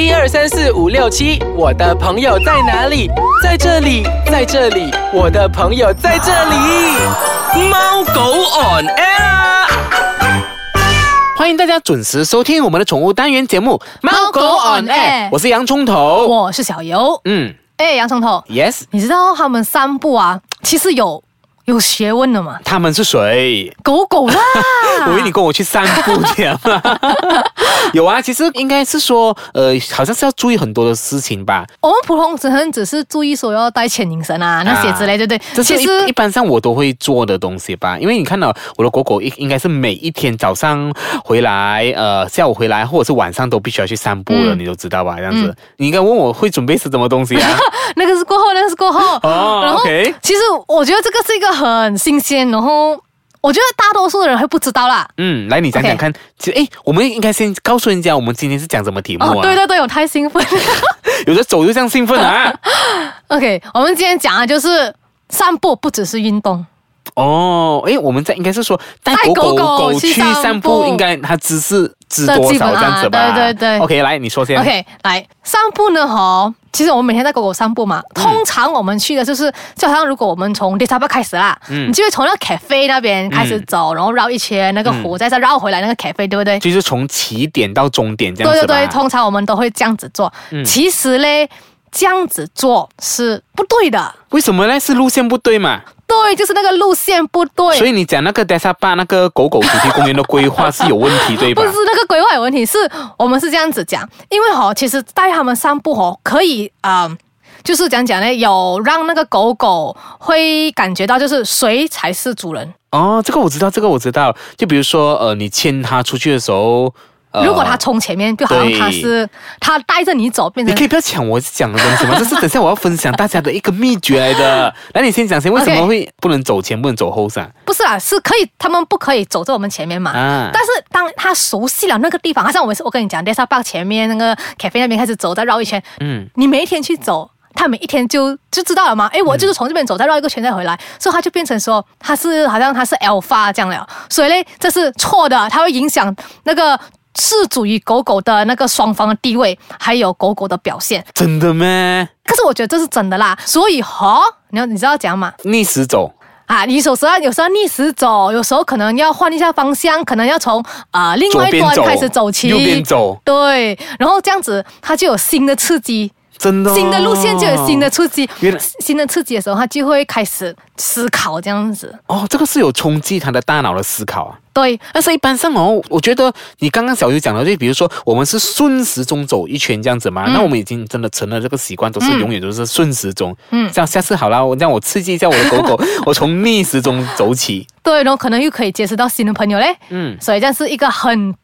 一二三四五六七，我的朋友在哪里？在这里，在这里，我的朋友在这里。猫狗 on air 啊。欢迎大家准时收听我们的宠物单元节目《猫狗 on air》，我是洋葱头。我是小游。嗯哎，洋葱头，，yes，你知道他们散步啊，其实有有学问的嘛？他们是谁？狗狗啦，我以为你跟我去散步这样。有啊，其实应该是说，呃，好像是要注意很多的事情吧。我们普通只能只是注意说要带牵引绳啊那些之类，对不对？这是其实一一般上我都会做的东西吧，因为你看到我的狗狗应应该是每一天早上回来，呃，下午回来或者是晚上都必须要去散步的，嗯你都知道吧？这样子，你应该问我会准备是什么东西啊？那个是过后，那个是过后。哦然后其实我觉得这个是一个很新鲜，然后我觉得大多数的人会不知道啦。嗯，来你讲讲看。其实，哎，我们应该先告诉人家我们今天是讲什么题目啊？哦，对对对，我太兴奋了。有的走就这样兴奋啊！OK，我们今天讲的就是散步不只是运动。哦，哎，我们在应该是说带带狗狗狗狗去去散散步，步应该它只是知这多少这样子吧？对对对 OK，来你说先。OK，来散步呢，哈，其实我们每天带狗狗散步嘛。通常我们去的就是，就好像如果我们从 d e s a b 开始啦，你就会从那个 cafe 那边开始走，然后绕一圈那个湖，再再绕回来那个 cafe，对不对？就是从起点到终点这样？对对对，通常我们都会这样子做。其实嘞，这样子做是不对的。为什么呢？是路线不对嘛？对，就是那个路线不对。所以你讲那个 d e s a b a 那个狗狗主题公园的规划是有问题，对吧不？是那个规划有问题，是我们是这样子讲，因为哈，其实带他们散步哦，可以啊、呃就是讲讲呢，有让那个狗狗会感觉到，就是谁才是主人。哦，这个我知道，这个我知道。就比如说，呃，你牵它出去的时候，呃如果他冲前面，就好像他是他带着你走，变成你可以不要抢我讲的东西吗？这是等下我要分享大家的一个秘诀来的。来，你先讲先，为什么会不能走前，不能走后噻？不是啊，是可以，他们不可以走在我们前面嘛。啊，但是当他熟悉了那个地方，好像我们是我跟你讲 d e s a b a 前面那个 cafe 那边开始走，再绕一圈，嗯，你每一天去走，他每一天就就知道了嘛。诶，我就是从这边走，再绕一个圈再回来，所以他就变成说他是好像他是 alpha 这样了。所以嘞，这是错的，它会影响那个事主于狗狗的那个双方的地位，还有狗狗的表现。真的咩？可是我觉得这是真的啦，所以哈，你要你知道讲嘛。逆时走，啊，你有时候有时候逆时走，有时候可能要换一下方向，可能要从啊、另外一端开始走起，右边走，对，然后这样子它就有新的刺激，真的、哦。新的路线就有新的。刺激，新的刺激的时候，它就会开始思考这样子。哦，这个是有冲击他的大脑的思考啊。对，但是一般上哦，我觉得你刚刚小鱼讲的，就比如说我们是顺时钟走一圈这样子嘛，那我们已经真的成了这个习惯，都是永远都是顺时钟。嗯，这样下次好了，我让我刺激一下我的狗狗，我从逆时钟走起。对，然后可能又可以结识到新的朋友嘞。嗯所以这样是一个很，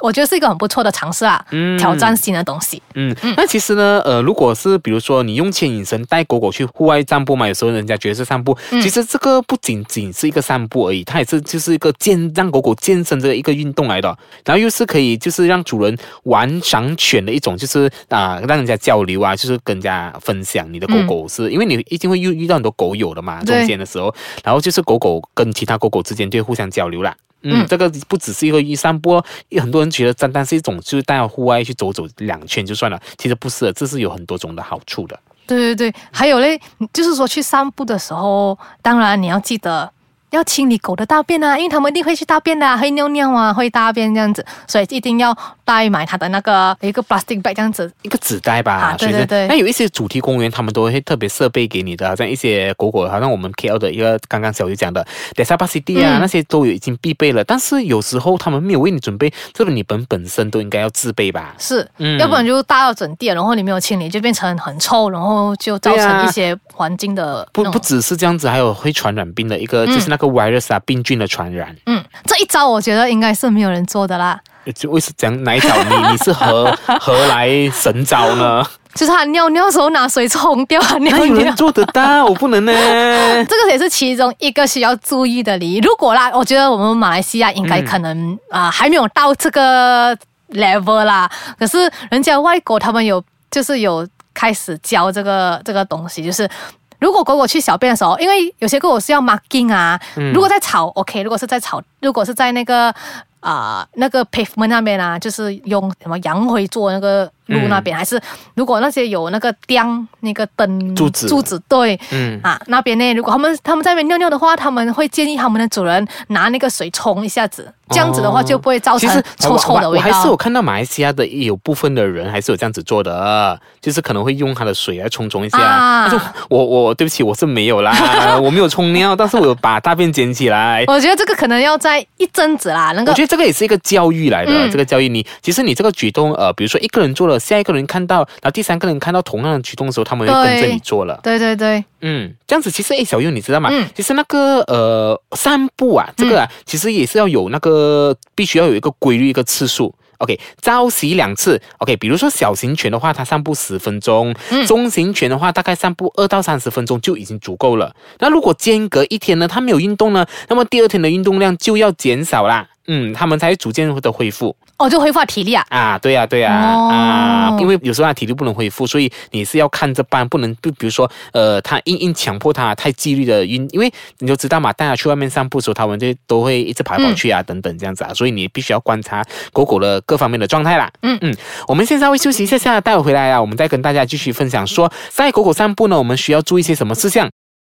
我觉得是一个很不错的尝试啊，嗯。挑战新的东西。嗯，那其实呢，呃，如果是比如说你用牵引绳带狗狗去户外散步嘛，有时候人家觉得是散步，其实这个不仅仅是一个散步而已，它也是就是一个健让狗狗健身的一个运动来的，然后又是可以就是让主人玩赏犬的一种，就是啊、让人家交流啊，就是跟人家分享你的狗狗是，因为你一定会遇遇到很多狗友的嘛，中间的时候，然后就是狗狗跟其他狗狗之间就会互相交流啦。嗯，嗯这个不只是一个一散步哦，很多人觉得单单是一种就是带到户外去走走两圈就算了，其实不是的，这是有很多种的好处的。对对对，还有嘞，就是说去散步的时候，当然你要记得要清理狗的大便啊，因为它们一定会去大便的、啊，会尿尿啊，会大便这样子，所以一定要带买它的那个一个 plastic bag 这样子。一个纸袋吧，啊对对对那有一些主题公园，他们都会特别设备给你的，好像一些狗狗，好像我们 KL 的一个刚刚小鱼讲的 d e s a b a City 啊，嗯那些都有已经必备了。但是有时候他们没有为你准备，这个你本本身都应该要自备吧。是，嗯要不然就大到整地，然后你没有清理，就变成很臭，然后就造成一些环境的不不只是这样子，还有会传染病的一个，就是那个 virus 啊，病菌的传染。嗯，这一招我觉得应该是没有人做的啦。就为是讲哪一招你 你是何何来神招呢？就是他尿尿的时候拿水冲掉他尿尿哪有人。做得到？我不能呢。这个也是其中一个需要注意的礼仪。如果啦，我觉得我们马来西亚应该可能啊、还没有到这个 level 啦。可是人家外国他们有就是有开始教这个这个东西，就是。如果狗狗去小便的时候，因为有些狗狗是要 marking 啊，如果在草 OK，如果是在草，如果是在那个啊、那个 pavement 那边啊，就是用什么洋灰做那个路那边，还是如果那些有那个灯那个灯柱子。柱子对，嗯。啊那边呢，如果他们他们在那边尿尿的话，他们会建议他们的主人拿那个水冲一下子，这样子的话就不会造成臭臭的味道。我还是有。看到马来西亚的有部分的人还是有这样子做的，就是可能会用他的水来冲冲一下。啊。但是我我对不起，我是没有啦，我没有冲尿，但是我有把大便捡起来。我觉得这个可能要在一阵子啦，那个我觉得这个也是一个教育来的，嗯。这个教育你，其实你这个举动，呃，比如说一个人做了，下一个人看到，然后第三个人看到同样的举动的时候，他们会跟着对你做了。对对对，嗯，这样子其实诶，小优你知道吗？嗯其实那个呃散步啊，这个啊，其实也是要有那个必须要有一个规律一个次数。OK，朝夕两次。OK，比如说小型犬的话，它散步十分钟；嗯中型犬的话，大概散步二到三十分钟就已经足够了。那如果间隔一天呢，它没有运动呢，那么第二天的运动量就要减少啦。嗯，它们才会逐渐的恢复哦，就恢复体力啊。啊，对呀、对呀、哦啊，因为有时候他体力不能恢复，所以你是要看着办，不能就比如说呃，他硬硬强迫他太纪律的运，因为你就知道嘛，带他去外面散步的时候，他们就都会一直跑来跑去啊，等等这样子啊，所以你必须要观察狗狗的各方面的状态啦。嗯嗯，我们现在会休息一下下，待会回来啊，我们再跟大家继续分享说，在狗狗散步呢，我们需要注意些什么事项。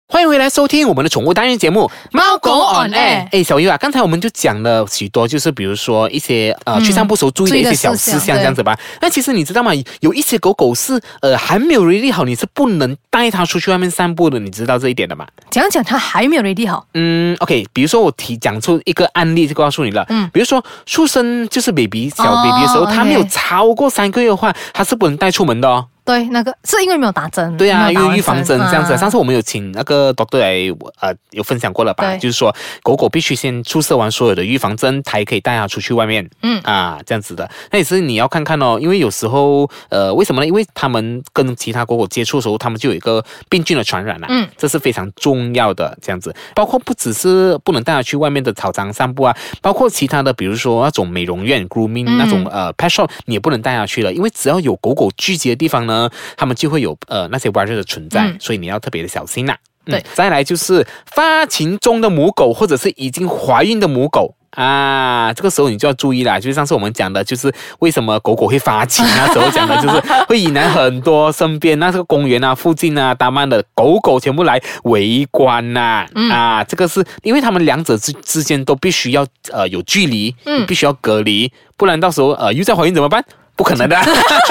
欢迎回来收听我们的宠物单元节目《猫狗 on air 哎，小优啊，刚才我们就讲了许多，就是比如说一些呃、去散步时候注意的一些小事项项这样子吧。那其实你知道吗？有一些狗狗是呃还没有 ready 好，你是不能带它出去外面散步的，你知道这一点的吗？讲讲它还没有 ready 好，嗯，OK，比如说我提讲出一个案例就告诉你了，嗯比如说出生就是 baby 小哦 baby 的时候，它没有超过三个月的话，它是不能带出门的哦。对，那个是因为没有打针，对啊，因为预防针这样子。啊上次我们有请那个 doctor 来，呃，有分享过了吧？就是说狗狗必须先注射完所有的预防针，才可以带它出去外面。嗯啊，这样子的。那也是你要看看哦，因为有时候，呃，为什么呢？因为他们跟其他狗狗接触的时候，他们就有一个病菌的传染啦、嗯这是非常重要的。这样子，包括不只是不能带它去外面的草场散步啊，包括其他的，比如说那种美容院 grooming、嗯那种呃 pet shop，你也不能带它去了，因为只要有狗狗聚集的地方呢，它们就会有呃那些 virus 的存在，嗯所以你要特别的小心啦。嗯对再来就是发情中的母狗或者是已经怀孕的母狗。啊，这个时候你就要注意啦，就是上次我们讲的，就是为什么狗狗会发情，那时候讲的就是会引来很多身边那这个公园啊、附近啊、大曼的狗狗全部来围观呐、嗯啊，这个是因为他们两者之之间都必须要呃有距离，嗯必须要隔离，不然到时候呃又在怀孕怎么办？不可能的，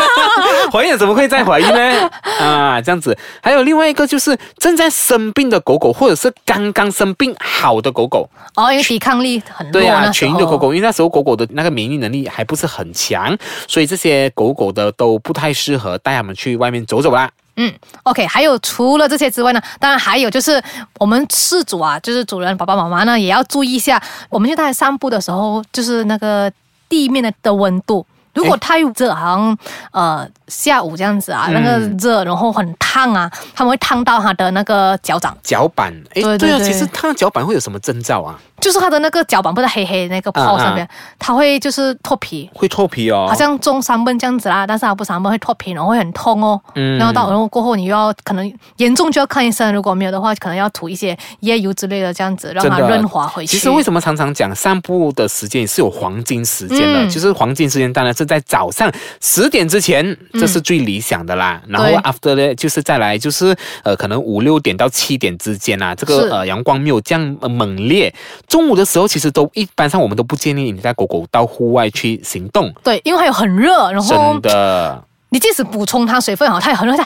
怀孕怎么会再怀孕呢？啊，这样子。还有另外一个就是正在生病的狗狗，或者是刚刚生病好的狗狗，哦，因为抵抗力很弱，对啊，痊愈的狗狗，因为那时候狗狗的那个免疫能力还不是很强，所以这些狗狗的都不太适合带它们去外面走走啦。嗯，OK，还有除了这些之外呢，当然还有就是我们饲主啊，就是主人爸爸妈妈呢，也要注意一下，我们去带它散步的时候，就是那个地面的的温度。如果他有这行呃下午这样子啊，嗯。那个热，然后很烫啊，他们会烫到他的那个脚掌，脚板，哎，对对对啊，其实它的脚板会有什么征兆啊？就是他的那个脚板不是黑黑的那个泡上面，它会就是脱皮，会脱皮哦，好像中三分这样子啦，但是他不三分会脱皮，然后会很痛哦。嗯。然后到然后过后你又要可能严重就要看医生，如果没有的话，可能要涂一些椰油之类的这样子，让它润滑回去。其实为什么常常讲散步的时间是有黄金时间的？嗯。就是黄金时间当然是在早上十点之前，这是最理想的啦。然后 after 呢，就是再来就是呃可能五六点到七点之间啊，这个呃阳光没有这样呃猛烈。中午的时候其实都一般上我们都不建议你带狗狗到户外去行动，对，因为它有很热，然后真的。你即使补充它水分好，它也很热，它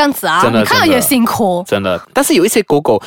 这样子啊，真的你看到也辛苦，真的，但是有一些狗狗，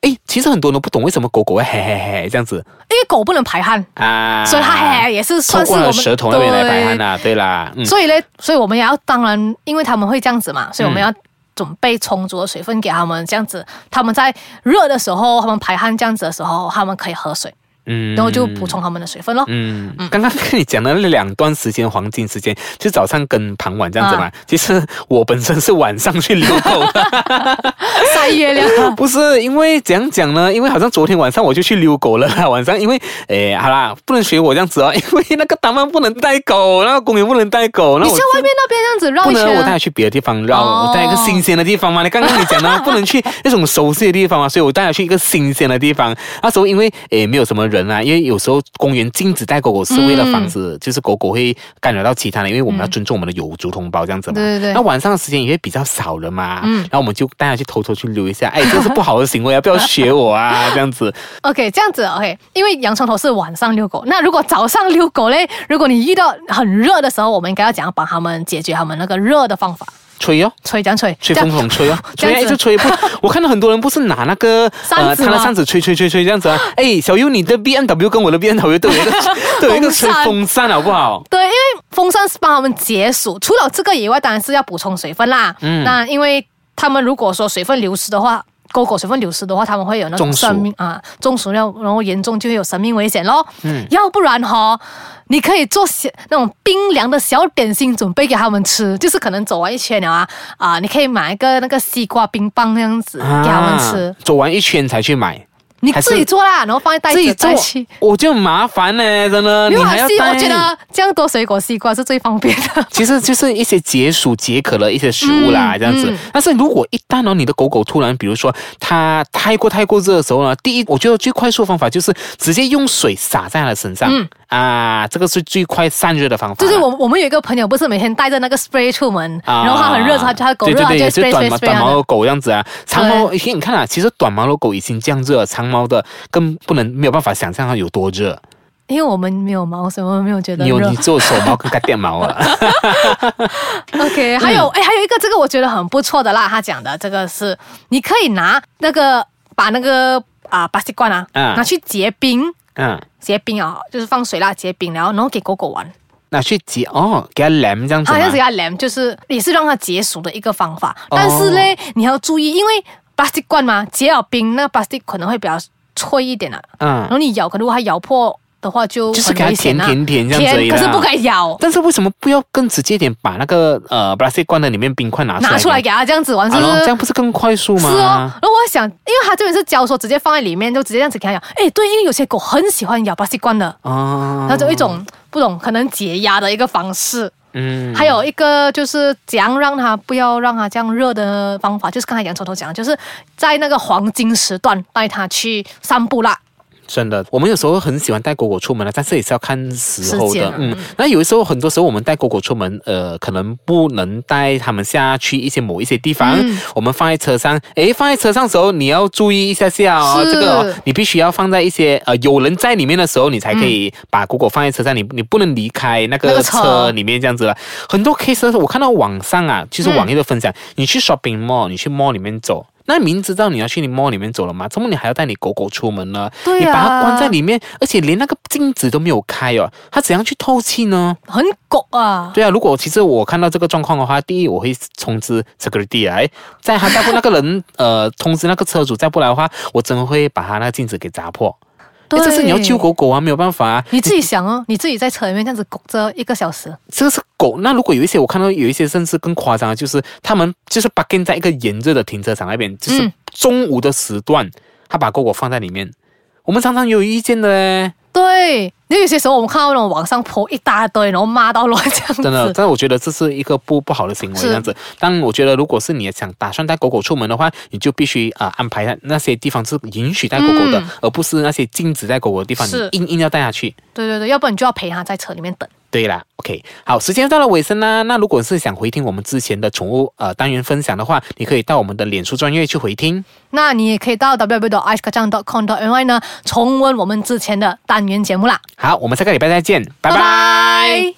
哎，其实很多人都不懂为什么狗狗会嘿嘿嘿这样子。因为狗不能排汗，啊，所以它嘿嘿也是算是我们过舌头那边来排汗对呐、对啦，嗯，所以呢，所以我们也要当然，因为他们会这样子嘛，所以我们要准备充足的水分给他们，这样子他们在热的时候，他们排汗这样子的时候，他们可以喝水，嗯然后就补充他们的水分咯。嗯，刚刚跟你讲的那两段时间黄金时间，就早上跟傍晚这样子嘛。其实我本身是晚上去遛狗的，晒月亮，不是因为怎样讲呢？因为好像昨天晚上我就去遛狗了啦。晚上因为诶，好啦，不能学我这样子哦，因为那个大曼不能带狗，那个公园不能带狗，那我你在外面那边这样子绕不一圈，能我带它去别的地方绕，哦我带一个新鲜的地方嘛。你刚刚你讲的 不能去那种熟悉的地方嘛，所以我带它去一个新鲜的地方。那时候因为诶没有什么人人啊，因为有时候公园禁止带狗狗是为了防止，就是狗狗会干扰到其他人，因为我们要尊重我们的有族同胞这样子嘛。对对对那晚上的时间也会比较少人嘛，嗯，然后我们就带它去偷偷去溜一下，哎，这是 不好的行为啊，不要学我啊，这样子。OK，这样子 OK，因为洋葱头是晚上遛狗，那如果早上遛狗嘞，如果你遇到很热的时候，我们应该要怎样帮他们解决他们那个热的方法？吹哦。吹讲吹，吹风筒吹哦，吹一直吹不。我看到很多人不是拿那个呃扇子吗他的扇子吹吹吹吹这样子啊。哎，小优，你的 B M W 跟我的 B N W 都有一个都有一个吹风扇风扇，好不好？对，因为风扇是帮他们解暑，除了这个以外，当然是要补充水分啦。嗯，那因为他们如果说水分流失的话。狗狗水分流失的话，他们会有那种生命啊中暑，然后然后严重就会有生命危险咯。嗯，要不然哈、你可以做小那种冰凉的小点心准备给他们吃，就是可能走完一圈了啊啊，你可以买一个那个西瓜冰棒那样子给他们吃，啊走完一圈才去买，你自己做啦，然后放在袋子自己做带去。，我就很麻烦呢，真的。没有关系，你还要带我觉得这样多水果西瓜是最方便的。其实就是一些解暑解渴的一些食物啦，嗯这样子嗯。但是如果一旦哦，你的狗狗突然，比如说它太过太过热的时候呢，第一，我觉得最快速的方法就是直接用水洒在它身上，啊，这个是最快散热的方法就是我我们有一个朋友，不是每天带着那个 spray 出门，啊然后他很热，他他狗热，他就对对对，也是 spray 短毛短毛。狗这样子啊，长毛，你看啊，其实短毛的狗已经这样热，长毛的更不能没有办法想象它有多热。因为我们没有毛，所以我们没有觉得热你有你。做手毛跟干电毛啊？OK，还有哎，还有一个这个我觉得很不错的啦，他讲的这个是你可以拿那个把那个啊巴西罐啊嗯拿去结冰，嗯，结冰啊，就是放水啦，结冰，然后然后给狗狗玩。拿去结哦，给它凉这样子吗它像是要凉，就是也是让它解暑的一个方法。哦但是呢，你要注意，因为 plastic 罐嘛，结了冰，那 plastic 可能会比较脆一点啊。嗯然嗯。后你咬，可能如果它咬破的话就很就是给它舔舔舔这样子可是不该咬。但是为什么不要更直接一点，把那个呃 plastic 罐的里面冰块拿出来？拿出来给它这样子玩，是啊，不是？这样不是更快速吗？是哦，然后我想，因为它这边是教说直接放在里面，就直接这样子给它咬。哎，对，因为有些狗很喜欢咬 plastic 罐的，啊，那就一种不懂可能解压的一个方式。嗯，还有一个就是怎样让它不要让它这样热的方法，就是刚才杨抽头讲的，就是在那个黄金时段带它去散步啦。真的，我们有时候很喜欢带狗狗出门的，但是也是要看时候。的嗯，那有的时候，很多时候我们带狗狗出门，呃，可能不能带它们下去一些某一些地方，嗯我们放在车上。诶，放在车上的时候，你要注意一下下哦，这个、哦、你必须要放在一些呃有人在里面的时候，你才可以把狗狗放在车上，你你不能离开那个车车里面这样子了。很多 case 我看到网上啊，就是网页的分享，你去 shopping mall，你去 mall 里面走。那明知道你要去你 mall 里面走了嘛，怎么你还要带你狗狗出门呢？对啊你把它关在里面，而且连那个镜子都没有开哦，它怎样去透气呢？很狗啊，对啊，如果其实我看到这个状况的话，第一我会通知 security 来，在他再不那个人呃通知那个车主再不来的话，我真的会把他那个镜子给砸破。诶这是你要救狗狗啊，没有办法啊。你自己想哦，你自己在车里面这样子拱着一个小时，这个是狗，那如果有一些我看到有一些甚至更夸张的，就是他们就是 a r 在一个炎热的停车场那边，就是嗯中午的时段，他把狗狗放在里面，我们常常有意见的嘞。对，因为有些时候我们看到那种网上泼一大堆，然后骂到乱这样子，真的，但我觉得这是一个不不好的行为，这样子。但我觉得，如果是你想打算带狗狗出门的话，你就必须啊、呃安排那些地方是允许带狗狗的，嗯而不是那些禁止带狗狗的地方，你硬硬要带它去。对对对，要不然你就要陪它在车里面等。对啦，OK，好，时间到了尾声啦。那如果是想回听我们之前的宠物呃单元分享的话，你可以到我们的脸书专业去回听。那你也可以到 www.icekacang.com.my 呢重温我们之前的单元节目啦。好，我们下个礼拜再见，拜拜拜拜